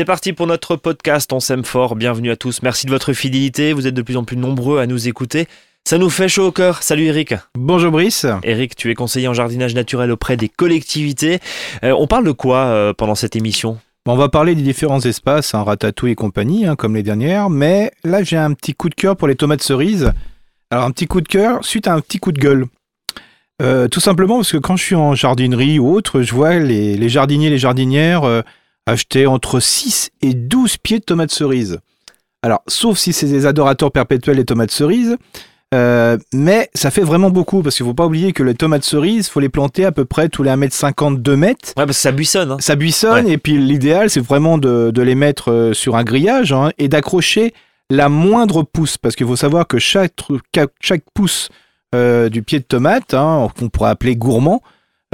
C'est parti pour notre podcast On s'aime fort. Bienvenue à tous. Merci de votre fidélité. Vous êtes de plus en plus nombreux à nous écouter. Ça nous fait chaud au cœur. Salut Eric. Bonjour Brice. Eric, tu es conseiller en jardinage naturel auprès des collectivités. Euh, on parle de quoi euh, pendant cette émission? On va parler des différents espaces, hein, ratatouille et compagnie, hein, comme les dernières, mais là j'ai un petit coup de cœur pour les tomates cerises. Alors un petit coup de cœur suite à un petit coup de gueule. Euh, tout simplement parce que quand je suis en jardinerie ou autre, je vois les, jardiniers les jardinières acheter entre 6 et 12 pieds de tomates cerises. Alors, sauf si c'est des adorateurs perpétuels des tomates cerises, euh, mais ça fait vraiment beaucoup parce qu'il ne faut pas oublier que les tomates cerises, faut les planter à peu près tous les 1m50, 2 mètres. Ouais, parce que ça buissonne. Hein. Ça buissonne et puis l'idéal, c'est vraiment de, les mettre sur un grillage hein, et d'accrocher la moindre pousse parce qu'il faut savoir que chaque, chaque pousse euh, du pied de tomate, hein, qu'on pourrait appeler gourmand,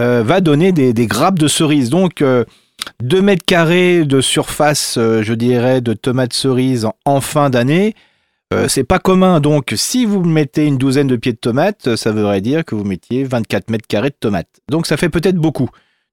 euh, va donner des, grappes de cerises. Donc, 2 euh, mètres carrés de surface, je dirais, de tomates cerises en, fin d'année, c'est pas commun. Donc, si vous mettez une douzaine de pieds de tomates, ça voudrait dire que vous mettiez 24 mètres carrés de tomates. Donc, ça fait peut-être beaucoup.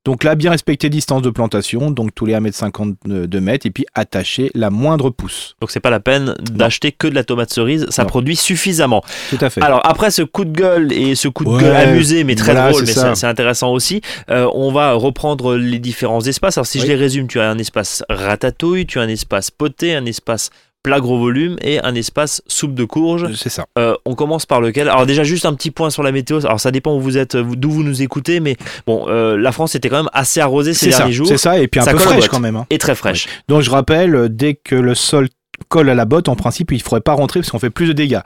Donc là, bien respecter distance de plantation, donc tous les 1m50 de mètres, et puis attacher la moindre pousse. Donc c'est pas la peine d'acheter que de la tomate cerise, ça produit suffisamment. Tout à fait. Alors après ce coup de gueule et ce coup de gueule amusé, mais très drôle, mais c'est intéressant aussi, euh, on va reprendre les différents espaces. Alors si je les résume, tu as un espace ratatouille, tu as un espace poté, un espace plat gros volume et un espace soupe de courge. C'est ça. Euh, on commence par lequel? Alors déjà juste un petit point sur la météo. Alors ça dépend où vous êtes, d'où vous nous écoutez, mais bon, euh, la France était quand même assez arrosée ces derniers jours. C'est ça, et puis un peu fraîche quand même. Hein. Et très fraîche. Donc je rappelle, euh, dès que le sol colle à la botte, en principe, il ne faudrait pas rentrer parce qu'on fait plus de dégâts.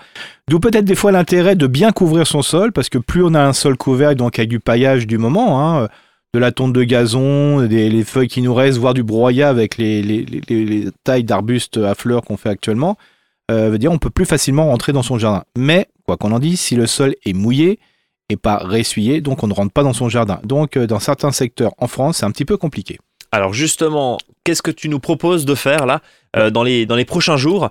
D'où peut-être des fois l'intérêt de bien couvrir son sol, parce que plus on a un sol couvert, donc avec du paillage du moment, hein, de la tonte de gazon, des, les feuilles qui nous restent, voire du broyat avec les, les tailles d'arbustes à fleurs qu'on fait actuellement, euh, veut dire on peut plus facilement rentrer dans son jardin. Mais, quoi qu'on en dise, si le sol est mouillé et pas ressuyé, donc on ne rentre pas dans son jardin. Donc, euh, dans certains secteurs en France, c'est un petit peu compliqué. Alors justement, qu'est-ce que tu nous proposes de faire là euh, dans, les, dans les prochains jours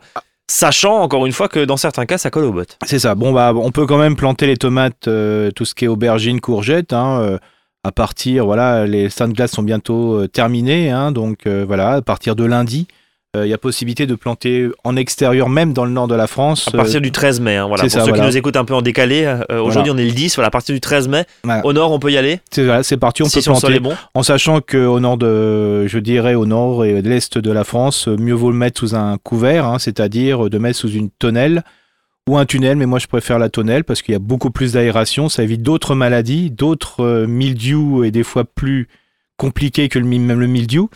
Sachant encore une fois que dans certains cas ça colle aux bottes? C'est ça. Bon bah on peut quand même planter les tomates, tout ce qui est aubergines, courgettes. Hein, à partir voilà les stands de glace sont bientôt terminés. Hein, donc voilà à partir de lundi euh, il y a possibilité de planter en extérieur, même dans le nord de la France. À partir du 13 mai, hein, voilà. Pour ceux qui nous écoutent un peu en décalé, euh, aujourd'hui on est le 10, voilà, à partir du 13 mai, au nord on peut y aller? C'est parti, on peut planter. Bon. En sachant qu'au nord de, je dirais au nord et de l'est de la France, mieux vaut le mettre sous un couvert, hein, c'est-à-dire de mettre sous une tonnelle ou un tunnel, mais moi je préfère la tonnelle parce qu'il y a beaucoup plus d'aération, ça évite d'autres maladies, d'autres euh, mildiou et des fois plus compliqués que le, même le mildiou.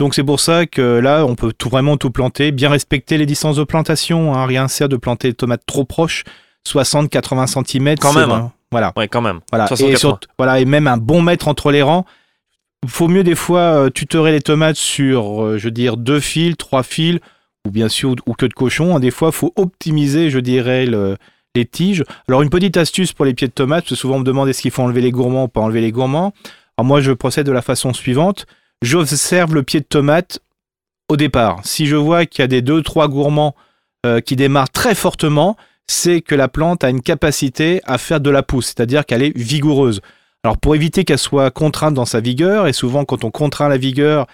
Donc c'est pour ça que là, on peut tout, vraiment tout planter, bien respecter les distances de plantation. Hein. Rien sert de planter des tomates trop proches, 60-80 cm. Quand même. Hein. Voilà. Ouais, quand même. Voilà. et, voilà. et même un bon mètre entre les rangs. Il faut mieux des fois euh, tutorer les tomates sur, euh, je veux dire, deux fils, trois fils, ou bien sûr, ou que de cochon. Hein. Des fois, faut optimiser, je dirais, les tiges. Alors, une petite astuce pour les pieds de tomates, parce que souvent on me demande est-ce qu'il faut enlever les gourmands ou pas enlever les gourmands? Alors, moi, je procède de la façon suivante j'observe le pied de tomate au départ. Si je vois qu'il y a des 2-3 gourmands euh, qui démarrent très fortement, c'est que la plante a une capacité à faire de la pousse, c'est-à-dire qu'elle est vigoureuse. Alors pour éviter qu'elle soit contrainte dans sa vigueur, et souvent quand on contraint la vigueur,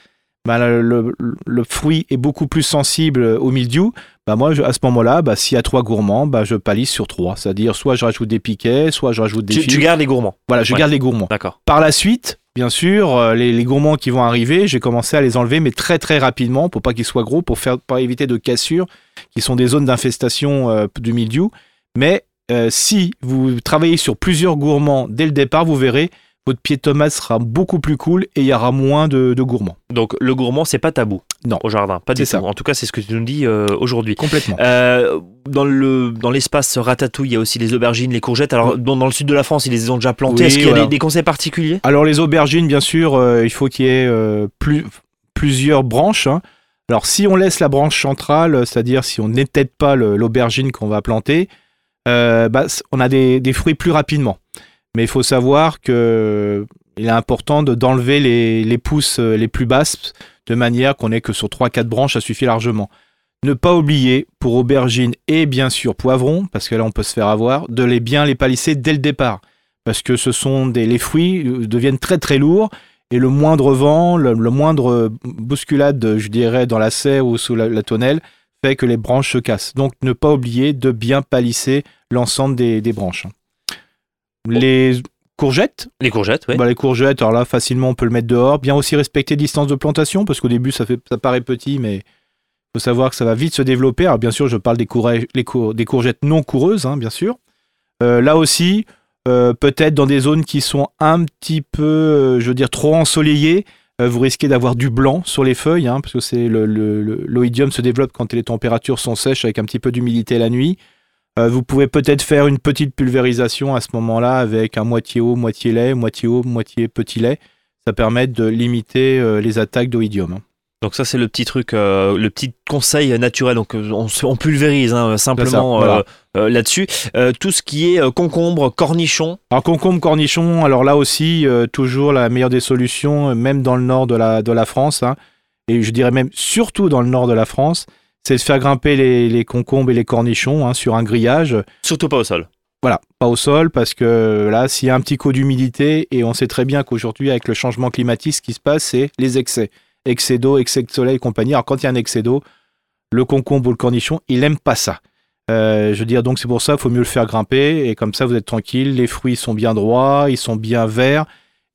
bah, le, fruit est beaucoup plus sensible au mildiou, bah moi à ce moment-là, bah, s'il y a trois gourmands, bah, je palisse sur trois. C'est-à-dire soit je rajoute des piquets, soit je rajoute des tu, gardes les gourmands. Voilà, je garde les gourmands. D'accord. Par la suite, Bien sûr, euh, les, gourmands qui vont arriver, j'ai commencé à les enlever, mais très très rapidement pour pas qu'ils soient gros, pour faire pour éviter de cassures, qui sont des zones d'infestation euh, du mildiou. Mais euh, si vous travaillez sur plusieurs gourmands dès le départ, vous verrez, votre pied de tomate sera beaucoup plus cool et il y aura moins de, gourmands. Donc le gourmand, c'est pas tabou non. au jardin, pas du tout. En tout cas, c'est ce que tu nous dis euh, aujourd'hui. Complètement. Euh, dans le dans l'espace ratatouille, il y a aussi les aubergines, les courgettes. Alors dans, le sud de la France, ils les ont déjà plantées. Est-ce qu'il y a des, conseils particuliers? Alors les aubergines, bien sûr, euh, il faut qu'il y ait plus, plusieurs branches. Hein. Alors si on laisse la branche centrale, c'est-à-dire si on n'étête pas l'aubergine qu'on va planter, bah, on a des, des fruits plus rapidement. Mais il faut savoir que il est important d'enlever les, les, pousses euh, les plus basses de manière qu'on ait que sur 3-4 branches, ça suffit largement. Ne pas oublier, pour aubergines et bien sûr poivrons, parce que là on peut se faire avoir, de les bien les palisser dès le départ. Parce que ce sont des, les fruits euh, deviennent très très lourds Et le moindre vent, le, moindre bousculade, je dirais, dans la serre ou sous la, tonnelle, fait que les branches se cassent. Donc ne pas oublier de bien palisser l'ensemble des, branches. Les courgettes. Les courgettes, oui. Bah, les courgettes, alors là, facilement, on peut le mettre dehors. Bien aussi respecter distance de plantation, parce qu'au début, ça, fait, ça paraît petit, mais il faut savoir que ça va vite se développer. Alors bien sûr, je parle des, des courgettes non coureuses, hein, bien sûr. Euh, là aussi, euh, peut-être dans des zones qui sont un petit peu, euh, je veux dire, trop ensoleillées, vous risquez d'avoir du blanc sur les feuilles, hein, parce que c'est l'oïdium se développe quand les températures sont sèches avec un petit peu d'humidité la nuit. Vous pouvez peut-être faire une petite pulvérisation à ce moment-là avec un moitié eau, moitié lait, moitié eau, moitié petit lait. Ça permet de limiter les attaques d'oïdium. Donc ça c'est le petit truc, euh, le petit conseil naturel. Donc euh, on, pulvérise hein, simplement euh, là-dessus. tout ce qui est concombre, cornichon. Alors concombre, cornichon. Alors là aussi toujours la meilleure des solutions, même dans le nord de la de la France. Hein, et je dirais même surtout dans le nord de la France, c'est de faire grimper les, concombres et les cornichons hein, sur un grillage. Surtout pas au sol. Voilà, pas au sol parce que là, s'il y a un petit coup d'humidité, et on sait très bien qu'aujourd'hui, avec le changement climatique, ce qui se passe, c'est les excès excès d'eau, excès de soleil et compagnie. Alors quand il y a un excès d'eau, le concombre ou le cornichon, il n'aime pas ça. Euh, je veux dire, donc c'est pour ça, il faut mieux le faire grimper et comme ça vous êtes tranquille. Les fruits sont bien droits, ils sont bien verts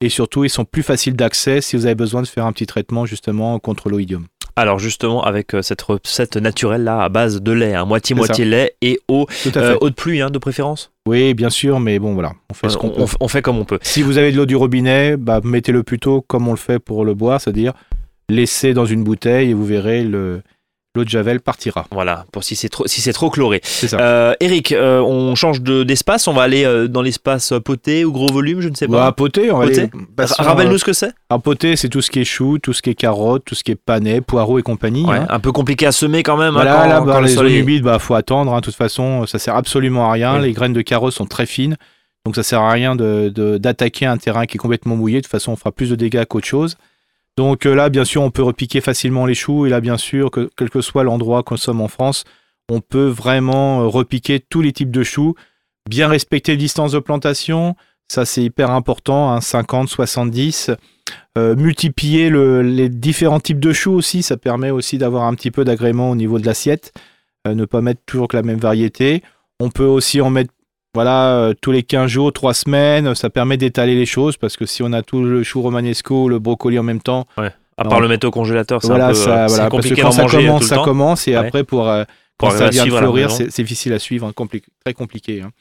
et surtout ils sont plus faciles d'accès si vous avez besoin de faire un petit traitement justement contre l'oïdium. Alors justement avec euh, cette recette naturelle là à base de lait, hein, moitié moitié lait et eau, euh, eau de pluie hein, de préférence? Oui, bien sûr, mais bon voilà, on fait ce qu'on on, fait comme on peut. Si vous avez de l'eau du robinet, bah, mettez-le plutôt comme on le fait pour le boire, c'est-à-dire laissez dans une bouteille et vous verrez le, l'eau de Javel partira. Voilà, pour si c'est trop, si c'est trop chloré. C'est ça. Euh, Eric, euh, on change de, d'espace, on va aller euh, dans l'espace poté ou gros volume, je ne sais pas. Bah, poté, on va aller. Rappelle-nous ce que c'est. Un poté, c'est tout ce qui est chou, tout ce qui est carotte, tout ce qui est panais, poireaux et compagnie. Ouais, hein. Un peu compliqué à semer quand même. Hein, voilà, quand, là, bah, les zones humides, bah faut attendre. Hein. De toute façon, ça sert absolument à rien. Les graines de carotte sont très fines. Donc ça sert à rien de, d'attaquer un terrain qui est complètement mouillé. De toute façon, on fera plus de dégâts qu'autre chose. Donc euh, là, bien sûr, on peut repiquer facilement les choux. Et là, bien sûr, que, quel que soit l'endroit qu'on somme en France, on peut vraiment euh, repiquer tous les types de choux. Bien respecter les distances de plantation. Ça, c'est hyper important. 50, hein, 70. Euh, multiplier les différents types de choux aussi. Ça permet aussi d'avoir un petit peu d'agrément au niveau de l'assiette. ne pas mettre toujours que la même variété. On peut aussi en mettre voilà, euh, tous les 15 jours, 3 semaines, ça permet d'étaler les choses parce que si on a tout le chou romanesco, le brocoli en même temps. Ouais. À part le mettre au congélateur, c'est voilà, un peu ça, voilà, compliqué parce que quand ça commence, ça commence et après pour, euh, pour quand ça vient fleurir, c'est difficile à suivre, hein, très compliqué. Hein.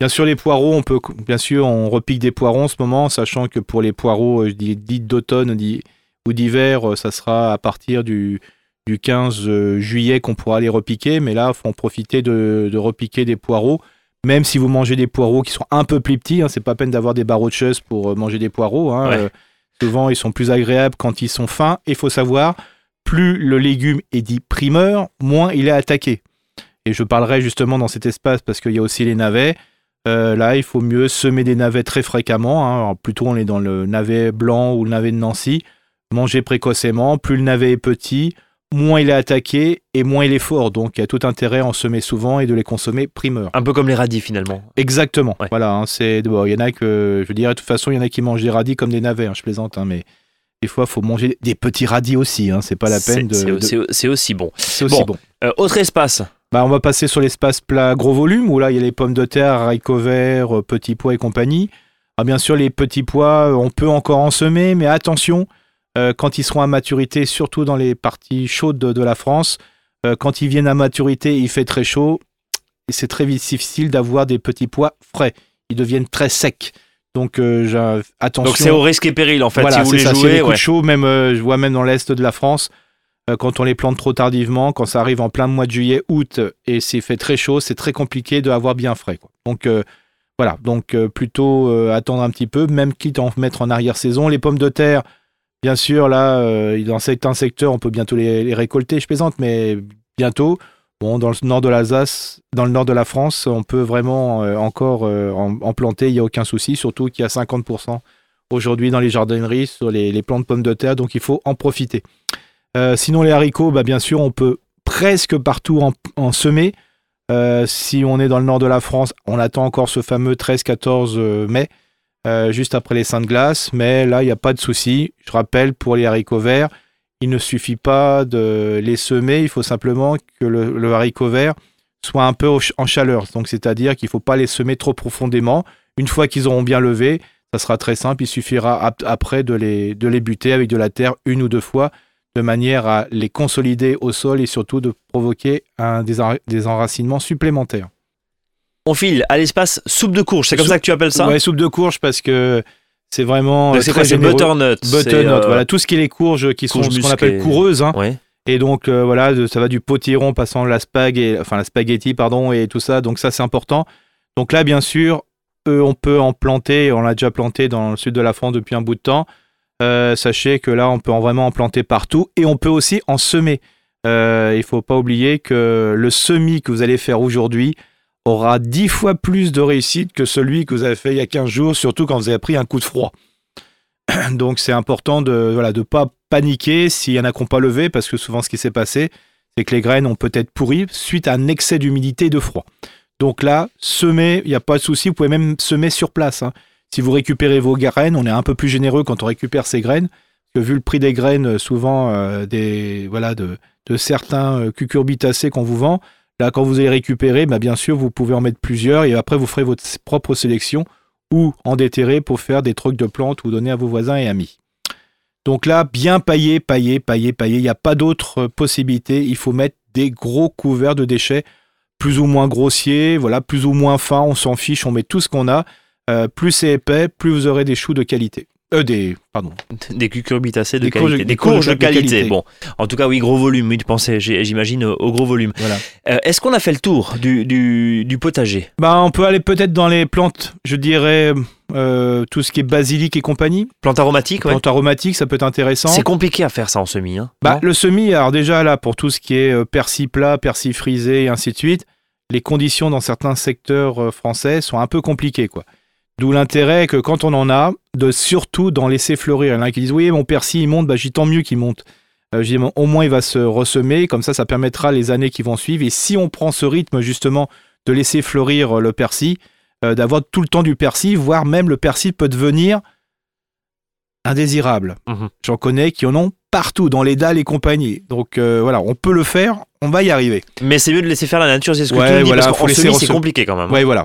Bien sûr, les poireaux, on peut, bien sûr, on repique des poireaux en ce moment, sachant que pour les poireaux euh, dits d'automne ou d'hiver, ça sera à partir du, du 15 juillet qu'on pourra les repiquer. Mais là, il faut en profiter de, de repiquer des poireaux même si vous mangez des poireaux qui sont un peu plus petits, hein, c'est pas peine d'avoir des barreaux de chaise pour euh, manger des poireaux. Hein, euh, souvent, ils sont plus agréables quand ils sont fins. Il faut savoir, plus le légume est dit primeur, moins il est attaqué. Et je parlerai justement dans cet espace parce qu'il y a aussi les navets. Euh, là, il faut mieux semer des navets très fréquemment. Hein. plutôt, on est dans le navet blanc ou le navet de Nancy. Manger précocement. Plus le navet est petit, moins il est attaqué et moins il est fort. Donc il y a tout intérêt à en semer souvent et de les consommer primeur. Un peu comme les radis finalement. Exactement. Voilà, hein, c'est il y en a que je dirais de toute façon il y en a qui mangent des radis comme des navets. Hein, je plaisante, hein, mais des fois il faut manger des petits radis aussi. c'est pas la peine de. C'est aussi bon. C'est aussi bon. Euh, autre espace. Bah, on va passer sur l'espace plat gros volume où là il y a les pommes de terre, haricots verts, euh, petits pois et compagnie. Ah, bien sûr les petits pois, euh, on peut encore en semer, mais attention euh, quand ils seront à maturité, surtout dans les parties chaudes de, la France, euh, quand ils viennent à maturité, il fait très chaud, et c'est très difficile d'avoir des petits pois frais. Ils deviennent très secs. Donc euh, attention. Donc c'est au risque et péril en fait si vous les ça, jouez. Si chaud, même je vois même dans l'est de la France, quand on les plante trop tardivement, quand ça arrive en plein mois de juillet, août et c'est fait très chaud, c'est très compliqué de avoir bien frais. Donc voilà, donc plutôt attendre un petit peu, même quitte à en mettre en arrière saison. Les pommes de terre, Bien sûr, là, euh, dans certains secteurs, on peut bientôt les, récolter, je plaisante, mais bientôt. Dans le nord de l'Alsace, dans le nord de la France, on peut vraiment euh, encore euh, en, planter, il n'y a aucun souci, surtout qu'il y a 50% aujourd'hui dans les jardineries sur les, les, plants de pommes de terre, donc il faut en profiter. sinon, les haricots, bah, bien sûr, on peut presque partout en semer. si on est dans le nord de la France, on attend encore ce fameux 13-14 mai. Juste après les seins de glace, mais là, il n'y a pas de souci. Je rappelle, pour les haricots verts, il ne suffit pas de les semer, il faut simplement que le, haricot vert soit un peu en chaleur. Donc, c'est-à-dire qu'il ne faut pas les semer trop profondément. Une fois qu'ils auront bien levé, ça sera très simple. Il suffira après de les, de les buter avec de la terre une ou deux fois, de manière à les consolider au sol et surtout de provoquer un, des, enracinements supplémentaires. On file à l'espace soupe de courge, c'est comme ça que tu appelles ça Oui, soupe de courge parce que c'est vraiment. C'est quoi C'est butternut. Butternut, voilà. Tout ce qui est les courges qui sont ce qu'on appelle coureuses. Hein. Et donc, euh, voilà, ça va du potiron passant la, spag enfin, la spaghetti, pardon, et tout ça. Donc, ça, c'est important. Donc là, bien sûr, on peut en planter. On l'a déjà planté dans le sud de la France depuis un bout de temps. Euh, sachez que là, on peut en vraiment en planter partout. Et on peut aussi en semer. Euh, il ne faut pas oublier que le semis que vous allez faire aujourd'hui, aura dix fois plus de réussite que celui que vous avez fait il y a 15 jours, surtout quand vous avez pris un coup de froid. Donc c'est important de ne de pas paniquer s'il y en a qui n'ont pas levé, parce que souvent ce qui s'est passé, c'est que les graines ont peut-être pourri suite à un excès d'humidité et de froid. Donc là, semer, il n'y a pas de souci, vous pouvez même semer sur place. Hein. Si vous récupérez vos graines, on est un peu plus généreux quand on récupère ces graines, que vu le prix des graines, euh, souvent euh, des, voilà, de, de certains euh, cucurbitacées qu'on vous vend, Là, quand vous allez récupérer, bah, bien sûr, vous pouvez en mettre plusieurs et après, vous ferez votre propre sélection ou en déterrer pour faire des trucs de plantes ou donner à vos voisins et amis. Donc là, bien pailler, pailler, pailler, pailler. Il n'y a pas d'autre possibilité. Il faut mettre des gros couverts de déchets, plus ou moins grossiers, voilà, plus ou moins fins. On s'en fiche, on met tout ce qu'on a. Euh, plus c'est épais, plus vous aurez des choux de qualité. Euh, des, pardon. Des cucurbitacées de qualité. des courges de, qualité. Bon, en tout cas, oui, gros volume. Oui, tu pensais, j'imagine, au gros volume. Voilà. Euh, est-ce qu'on a fait le tour du, du, potager? Bah, On peut aller peut-être dans les plantes, je dirais, euh, tout ce qui est basilic et compagnie. Plantes aromatiques, Plantes aromatiques, ça peut être intéressant. C'est compliqué à faire ça en semis. Hein, bah, le semis, alors déjà là, pour tout ce qui est euh, persil plat, persil frisé et ainsi de suite, les conditions dans certains secteurs français sont un peu compliquées, quoi. D'où l'intérêt que quand on en a, de surtout d'en laisser fleurir. Il y en a qui disent oui, mon persil il monte, bah, j'ai tant mieux qu'il monte. Euh, dis, au moins il va se ressemer, comme ça ça permettra les années qui vont suivre. Et si on prend ce rythme justement de laisser fleurir euh, le persil, euh, d'avoir tout le temps du persil, voire même le persil peut devenir indésirable. Mhm. J'en connais qui en ont partout, dans les dalles et compagnie. Donc voilà, on peut le faire, on va y arriver. Mais c'est mieux de laisser faire la nature, c'est ce que tu me dis, parce qu'en c'est compliqué quand même. Hein. Ouais, voilà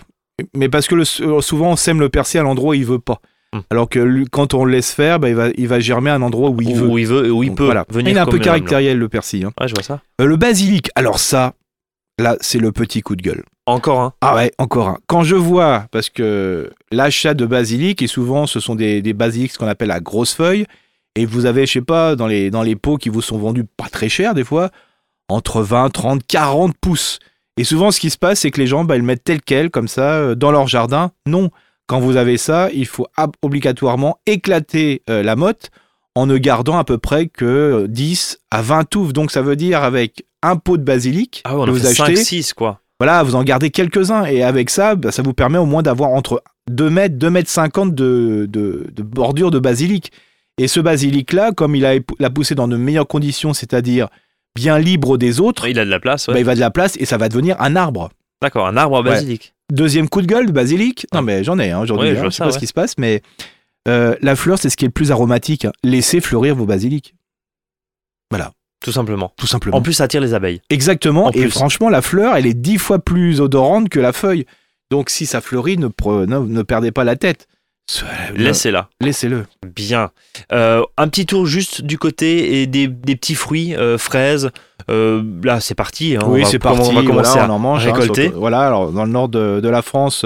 mais parce que euh, souvent on sème le persil à l'endroit où il veut pas. Hmm. Alors que quand on le laisse faire, bah, il, va, il va germer à un endroit où il veut. Où il veut, où il peut voilà. venir. Il est un peu caractériel le persil. Hein. Ouais, je vois ça. Euh, le basilic, alors ça, là, c'est le petit coup de gueule. Encore un. Ah ouais, encore un. Quand je vois, parce que l'achat de basilic, et souvent ce sont des, des basilics ce qu'on appelle à grosse feuille, et vous avez, je sais pas, dans les, dans les pots qui vous sont vendus pas très cher des fois, entre 20, 30, 40 pouces. Et souvent, ce qui se passe, c'est que les gens, bah, ils le mettent tel quel, comme ça, euh, dans leur jardin. Non. Quand vous avez ça, il faut obligatoirement éclater euh, la motte en ne gardant à peu près que 10 à 20 touffes. Donc, ça veut dire avec un pot de basilic ah que vous achetez. 5, 6, quoi. Voilà, vous en gardez quelques-uns. Et avec ça, bah, ça vous permet au moins d'avoir entre 2 mètres, 2 mètres 50 de, de, de bordure de basilic. Et ce basilic-là, comme il a, l'a poussé dans de meilleures conditions, c'est-à-dire bien libre des autres, il a de la place. Bah, il va de la place et ça va devenir un arbre. D'accord, un arbre basilic. Deuxième coup de gueule, basilic. Non, mais j'en ai hein, aujourd'hui. Hein, je, sais pas ce qui se passe, mais euh, la fleur, c'est ce qui est le plus aromatique. Laissez fleurir vos basiliques. Voilà. Tout simplement. Tout simplement. En plus, ça attire les abeilles. Exactement. et franchement, la fleur, elle est dix fois plus odorante que la feuille. Donc, si ça fleurit, ne, ne perdez pas la tête. Laissez-la. Laissez-le. Bien. Euh, un petit tour juste du côté et des, petits fruits, euh, fraises. Euh, là, c'est parti. Hein. oui, c'est parti. On va commencer à hein, récolter. voilà. Alors, dans le nord de, la France,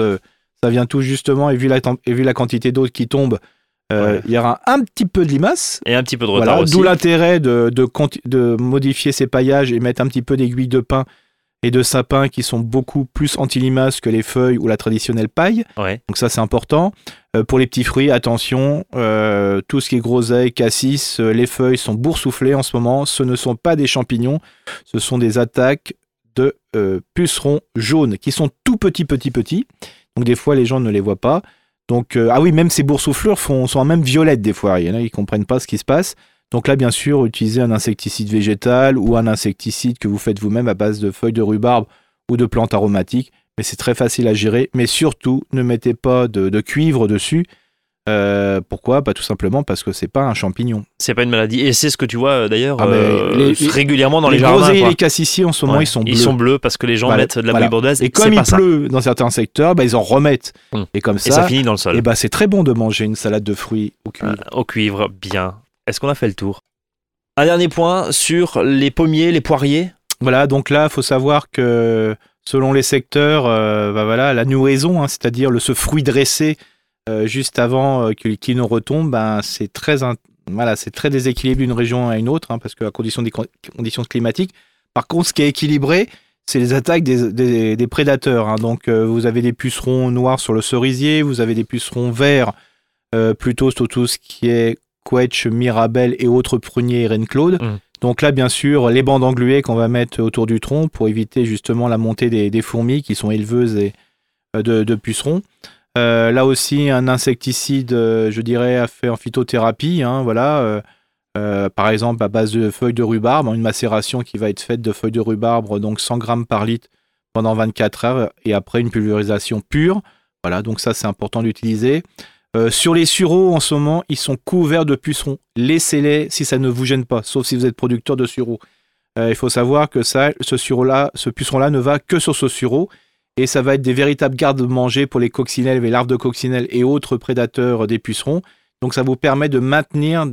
ça vient tout justement. Et vu la, et vu la quantité d'eau qui tombe, il y aura un petit peu de limaces. Et un petit peu de retard D'où l'intérêt de, de, de, modifier ces paillages et mettre un petit peu d'aiguille de pin et de sapin qui sont beaucoup plus anti-limaces que les feuilles ou la traditionnelle paille. Donc ça c'est important. Euh, pour les petits fruits, attention, euh, tout ce qui est groseille, cassis, euh, les feuilles sont boursouflées en ce moment. Ce ne sont pas des champignons, ce sont des attaques de pucerons jaunes qui sont tout petits, petits, petits. Donc des fois les gens ne les voient pas. Donc ah oui, même ces boursouflures font, sont même violettes des fois. Il y en a qui comprennent pas ce qui se passe. Donc là, bien sûr, utilisez un insecticide végétal ou un insecticide que vous faites vous-même à base de feuilles de rhubarbe ou de plantes aromatiques. Mais c'est très facile à gérer. Mais surtout, ne mettez pas de, cuivre dessus Euh, pourquoi? Pas tout simplement parce que c'est pas un champignon. C'est pas une maladie. Et c'est ce que tu vois d'ailleurs ah, euh, régulièrement dans les, les jardins. Les cassissiers en ce moment ils sont bleus. Ils sont bleus parce que les gens mettent de la voilà. Et comme il pleut dans certains secteurs, bah, ils en remettent. Hum. Et comme ça, et ça finit dans le sol. Et bah c'est très bon de manger une salade de fruits au cuivre. Euh, au cuivre, bien. Est-ce qu'on a fait le tour? Un dernier point sur les pommiers, les poiriers. Voilà, donc là, il faut savoir que selon les secteurs, bah, voilà, la nouaison, hein, c'est-à-dire le ce fruit dressé euh, juste avant euh, qu'il nous retombe, ben, c'est très, déséquilibré d'une région à une autre, hein, parce que à condition des conditions climatiques. Par contre, ce qui est équilibré, c'est les attaques des, prédateurs. Hein. Donc, euh, vous avez des pucerons noirs sur le cerisier, vous avez des pucerons verts plutôt sur tout ce qui est quetch, mirabelle et autres pruniers et reine Claude. Mmh. Donc là, bien sûr, les bandes engluées qu'on va mettre autour du tronc pour éviter justement la montée des, fourmis qui sont éleveuses et, de, pucerons. Euh, là aussi, un insecticide, euh, je dirais, fait en phytothérapie. Hein, voilà. Euh, par exemple, à base de feuilles de rhubarbe, une macération qui va être faite de feuilles de rhubarbe, donc 100 grammes par litre pendant 24 heures, et après une pulvérisation pure. Voilà, donc ça c'est important d'utiliser. Sur les sureaux, en ce moment, ils sont couverts de pucerons. Laissez-les si ça ne vous gêne pas, sauf si vous êtes producteur de sureaux. il faut savoir que ça, ce sureau-là, ce puceron-là ne va que sur ce sureau et ça va être des véritables gardes-manger pour les coccinelles, les larves de coccinelles et autres prédateurs des pucerons. Donc ça vous permet de maintenir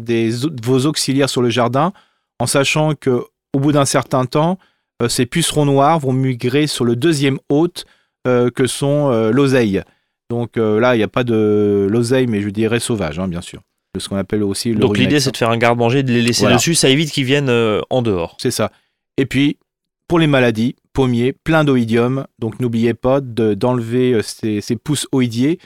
vos auxiliaires sur le jardin en sachant que au bout d'un certain temps, euh, ces pucerons noirs vont migrer sur le deuxième hôte euh, que sont euh, l'oseille. Donc là, il n'y a pas de l'oseille, mais je dirais sauvage, hein, bien sûr. Ce qu'on appelle aussi le Donc l'idée, c'est de faire un garde-manger, de les laisser dessus, ça évite qu'ils viennent en dehors. C'est ça. Et puis, pour les maladies, pommiers, plein d'oïdium. Donc n'oubliez pas d'enlever euh, ces, pousses oïdiers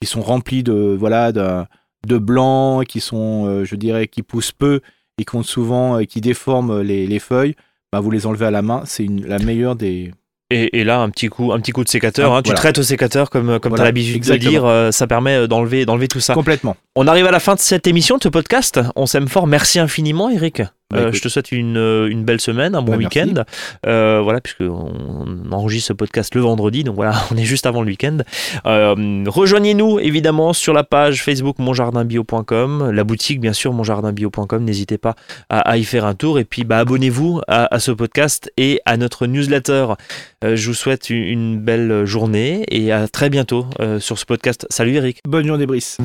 qui sont remplis de voilà de, blanc, qui sont, euh, je dirais, qui poussent peu et qui souvent, euh, qui déforment les, feuilles. Bah, vous les enlevez à la main, c'est la meilleure des, et, là, un petit coup, un petit coup de sécateur. Ah, hein. Tu traites au sécateur comme, comme tu as l'habitude de dire. Euh, ça permet d'enlever, d'enlever tout ça. Complètement. On arrive à la fin de cette émission, de ce podcast. On s'aime fort. Merci infiniment, Eric. Bah, euh, je te souhaite une, euh, une belle semaine, un bon bah, week-end. Euh, voilà, puisqu'on enregistre ce podcast le vendredi, donc voilà, on est juste avant le week-end. Rejoignez-nous évidemment sur la page Facebook monjardinbio.com, la boutique bien sûr monjardinbio.com. N'hésitez pas à, y faire un tour et puis bah, abonnez-vous à, ce podcast et à notre newsletter. je vous souhaite une, belle journée et à très bientôt sur ce podcast. Salut Eric. Bonne journée Brice.